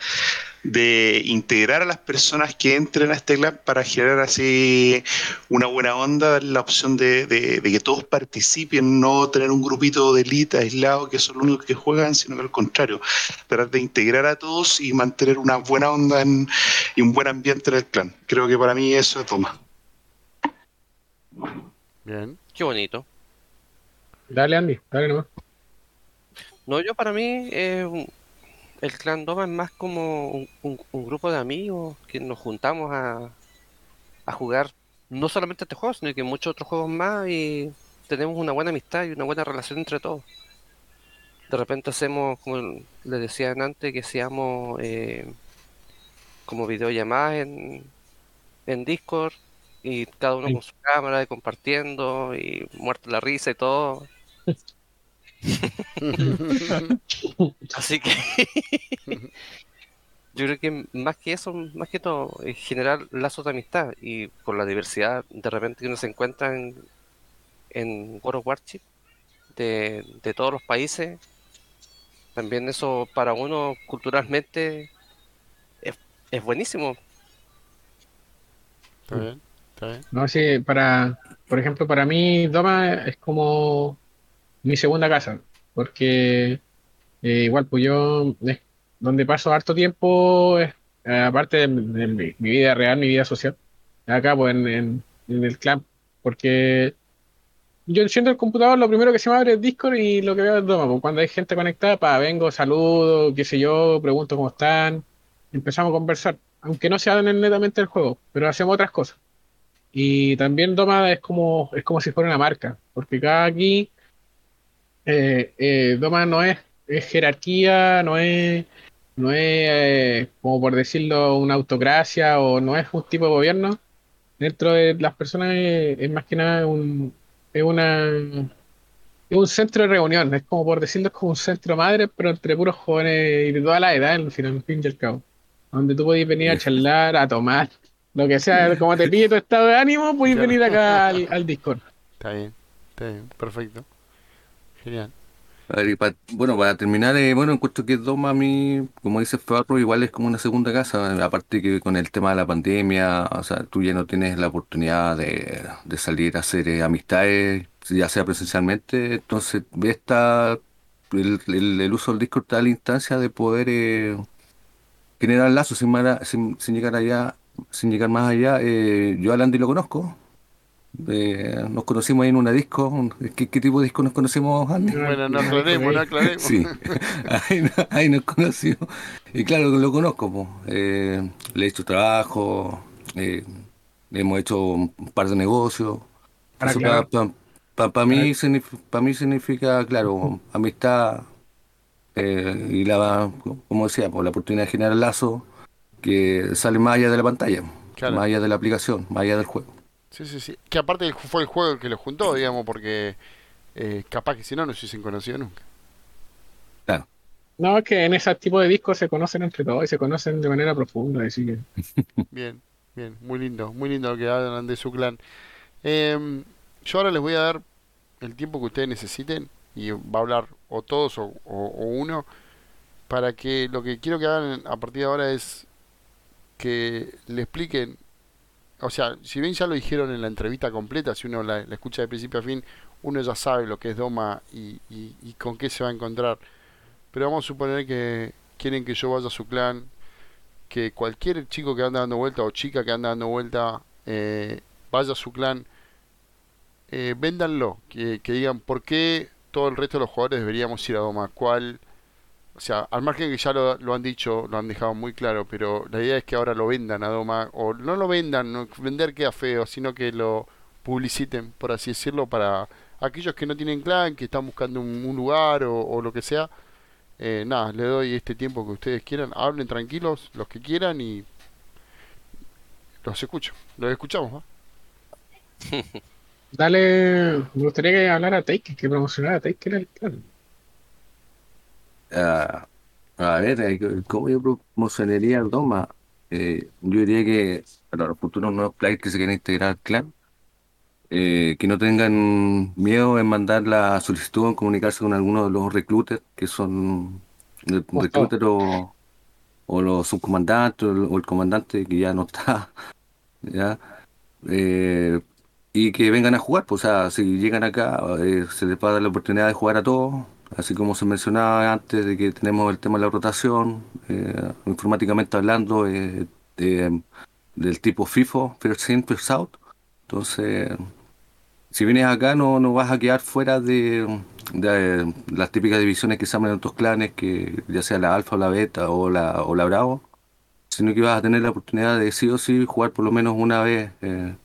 de integrar a las personas que entren a este clan para generar así una buena onda, dar la opción de, que todos participen, no tener un grupito de élite aislado que son los únicos que juegan, sino que al contrario, tratar de integrar a todos y mantener una buena onda y un buen ambiente en el clan. Creo que para mí eso toma. Bien. Qué bonito. Dale, Andy, dale nomás. No, yo para mí eh, el clan Doma es más como un, grupo de amigos que nos juntamos a, a jugar no solamente este juego, sino que muchos otros juegos más y tenemos una buena amistad y una buena relación entre todos. De repente hacemos, como les decían antes, que seamos eh, como videollamadas en, en Discord y cada uno con su cámara y compartiendo y muerto la risa y todo. Así que yo creo que más que eso, más que todo, es generar lazos de amistad y por la diversidad de repente que uno se encuentra en, en World of Warship de, de todos los países, también eso para uno culturalmente es, es buenísimo. Está bien, está bien. No, sí, para, por ejemplo, para mí Doma es como mi segunda casa, porque eh, igual, pues yo, donde paso harto tiempo, aparte de, mi, vida real, mi vida social, acá pues en, el clan, porque yo enciendo el computador, lo primero que se me abre es Discord y lo que veo es Doma, pues cuando hay gente conectada, pa, vengo, saludo, qué sé yo, pregunto cómo están, empezamos a conversar, aunque no sea netamente el juego, pero hacemos otras cosas. Y también Doma es como, es como si fuera una marca, porque cada aquí eh, eh, Doma no es es jerarquía, no es, no es eh, como por decirlo, una autocracia o no es un tipo de gobierno. Dentro de las personas es, más que nada un, es una es un centro de reunión, es como por decirlo, es como un centro madre, pero entre puros jóvenes y de toda la edad, al final, fin y al cabo. Donde tú podés venir a charlar, a tomar, lo que sea, como te pide tu estado de ánimo, puedes venir acá al, al Discord. Está bien, está bien, perfecto. Genial bueno, para terminar, eh, bueno, encuentro que Doma a mí, como dice Farro, igual es como una segunda casa, aparte que con el tema de la pandemia, o sea, tú ya no tienes la oportunidad de, salir a hacer eh, amistades, ya sea presencialmente, entonces esta, el, uso del Discord está a la instancia de poder eh, generar lazos sin, sin, llegar allá, sin llegar más allá. yo a Landy lo conozco, eh, nos conocimos ahí en una disco. ¿Qué, tipo de disco nos conocimos, Andy? Bueno, no aclaremos, no aclaremos. Sí, ahí, nos conocimos. Y claro, lo conozco. Eh, le he hecho trabajo, eh, hemos hecho un par de negocios. Para mí, para mí significa, claro, amistad eh, y la, como decía, por la oportunidad de generar lazo que sale más allá de la pantalla, más allá de la aplicación, más allá del juego. Sí, sí, sí. Que aparte fue el juego que lo juntó, digamos, porque eh, capaz que si no, no se hubiesen conocido nunca. Claro. No, es que en ese tipo de discos se conocen entre todos y se conocen de manera profunda, así que... Bien, bien, muy lindo, muy lindo lo que hablan de su clan. Em, yo ahora les voy a dar el tiempo que ustedes necesiten y va a hablar o todos o, o uno para que lo que quiero que hagan a partir de ahora es que le expliquen o sea, si bien ya lo dijeron en la entrevista completa, si uno la, escucha de principio a fin, uno ya sabe lo que es Doma y, con qué se va a encontrar. Pero vamos a suponer que quieren que yo vaya a su clan, que cualquier chico que anda dando vuelta o chica que anda dando vuelta eh, vaya a su clan, eh, véndanlo, que, que digan por qué todo el resto de los jugadores deberíamos ir a Doma, cuál o sea, al margen que ya lo, han dicho, lo han dejado muy claro, pero la idea es que ahora lo vendan a Doma, o no lo vendan, no, vender queda feo, sino que lo publiciten, por así decirlo, para aquellos que no tienen clan, que están buscando un, lugar o, lo que sea. Eh, nada, le doy este tiempo que ustedes quieran, hablen tranquilos, los que quieran y los escucho, los escuchamos. Dale, me gustaría que hablara Take, que promocionara Take el clan a ver, eh, ¿cómo yo promocionaría el Doma? Eh, yo diría que para los futuros nuevos players que se quieran integrar al clan, eh, que no tengan miedo en mandar la solicitud en comunicarse con alguno de los recluters, que son el recluter o, los subcomandantes o el, comandante que ya no está, ¿ya? y que vengan a jugar, pues, o sea, si llegan acá, se les va a dar la oportunidad de jugar a todos, así como se mencionaba antes de que tenemos el tema de la rotación, eh, informáticamente hablando, eh, del tipo FIFO, First In, First Out. Entonces, si vienes acá no, no vas a quedar fuera de, las típicas divisiones que se llaman en otros clanes, que ya sea la alfa o la beta o la, o la bravo, sino que vas a tener la oportunidad de sí o sí jugar por lo menos una vez eh,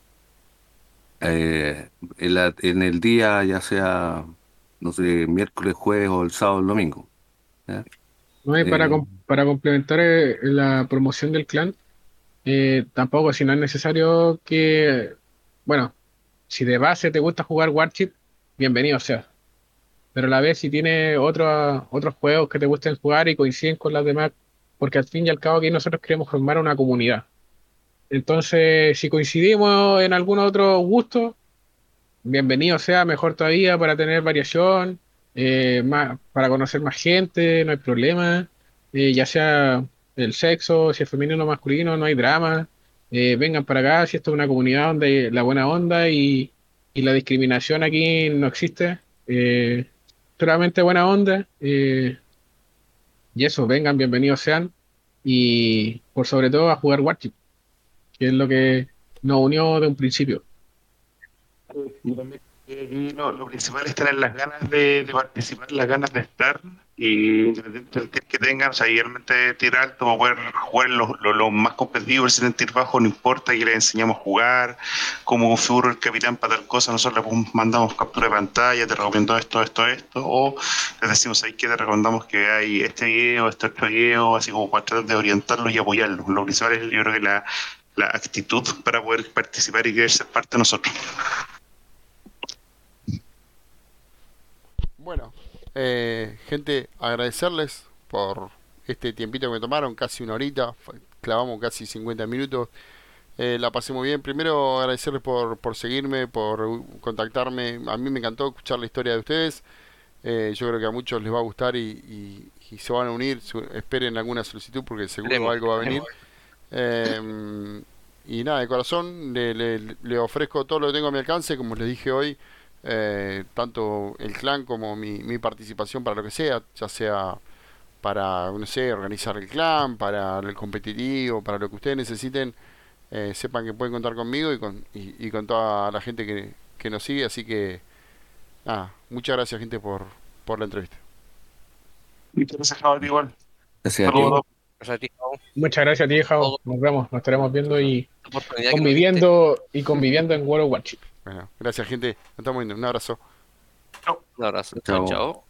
en el día, ya sea no sé, miércoles, jueves o el sábado o el domingo. No, para, eh, para complementar eh, la promoción del clan, eh, tampoco, si no es necesario que, bueno, si de base te gusta jugar Warchip, bienvenido sea. Pero a la vez, si tiene otros otros juegos que te gusten jugar y coinciden con las demás, porque al fin y al cabo aquí nosotros queremos formar una comunidad. Entonces, si coincidimos en algún otro gusto, bienvenido sea, mejor todavía para tener variación, eh, para conocer más gente, no hay problema, eh, ya sea el sexo, si es femenino o masculino, no hay drama, eh, vengan para acá, si esto es una comunidad donde la buena onda y, la discriminación aquí no existe, solamente buena onda, y eso, vengan, bienvenidos sean, y por sobre todo a jugar Warchip, que es lo que nos unió de un principio. Y lo, principal es tener las ganas de, participar, las ganas de estar y que tengan, o sea, realmente tirar alto para poder jugar los lo, más competitivos, el tirar bajo, no importa, que les enseñamos a jugar, cómo configuro el capitán para tal cosa, nosotros le mandamos captura de pantalla, te recomiendo esto, esto, esto, o les decimos ahí que te recomendamos que hay este video, este otro video, así como para tratar de orientarlos y apoyarlos. Lo principal es, yo creo que la, la actitud para poder participar y querer ser parte de nosotros. Bueno, eh, gente, agradecerles por este tiempito que me tomaron, casi una horita, clavamos casi 50 minutos. Eh, la pasé muy bien. Primero agradecerles por, por seguirme, por contactarme. A mí me encantó escuchar la historia de ustedes. Eh, yo creo que a muchos les va a gustar y, se van a unir. esperen alguna solicitud porque seguro algo va a venir. Em, y nada, de corazón le, le, ofrezco todo lo que tengo a mi alcance, como les dije hoy eh, tanto el clan como mi, mi, participación para lo que sea, ya sea para, no sé, organizar el clan, para el competitivo, para lo que ustedes necesiten, eh, sepan que pueden contar conmigo y con, y, con toda la gente que, que, nos sigue, así que, nada, muchas gracias gente por, por la entrevista. Muchas gracias, Javier, igual. Gracias a ti. Muchas gracias a ti, Jao. Nos vemos, nos estaremos viendo y conviviendo y conviviendo en World of Warcraft. Bueno, gracias gente. Nos estamos viendo. Un abrazo. Un abrazo. chao. chao.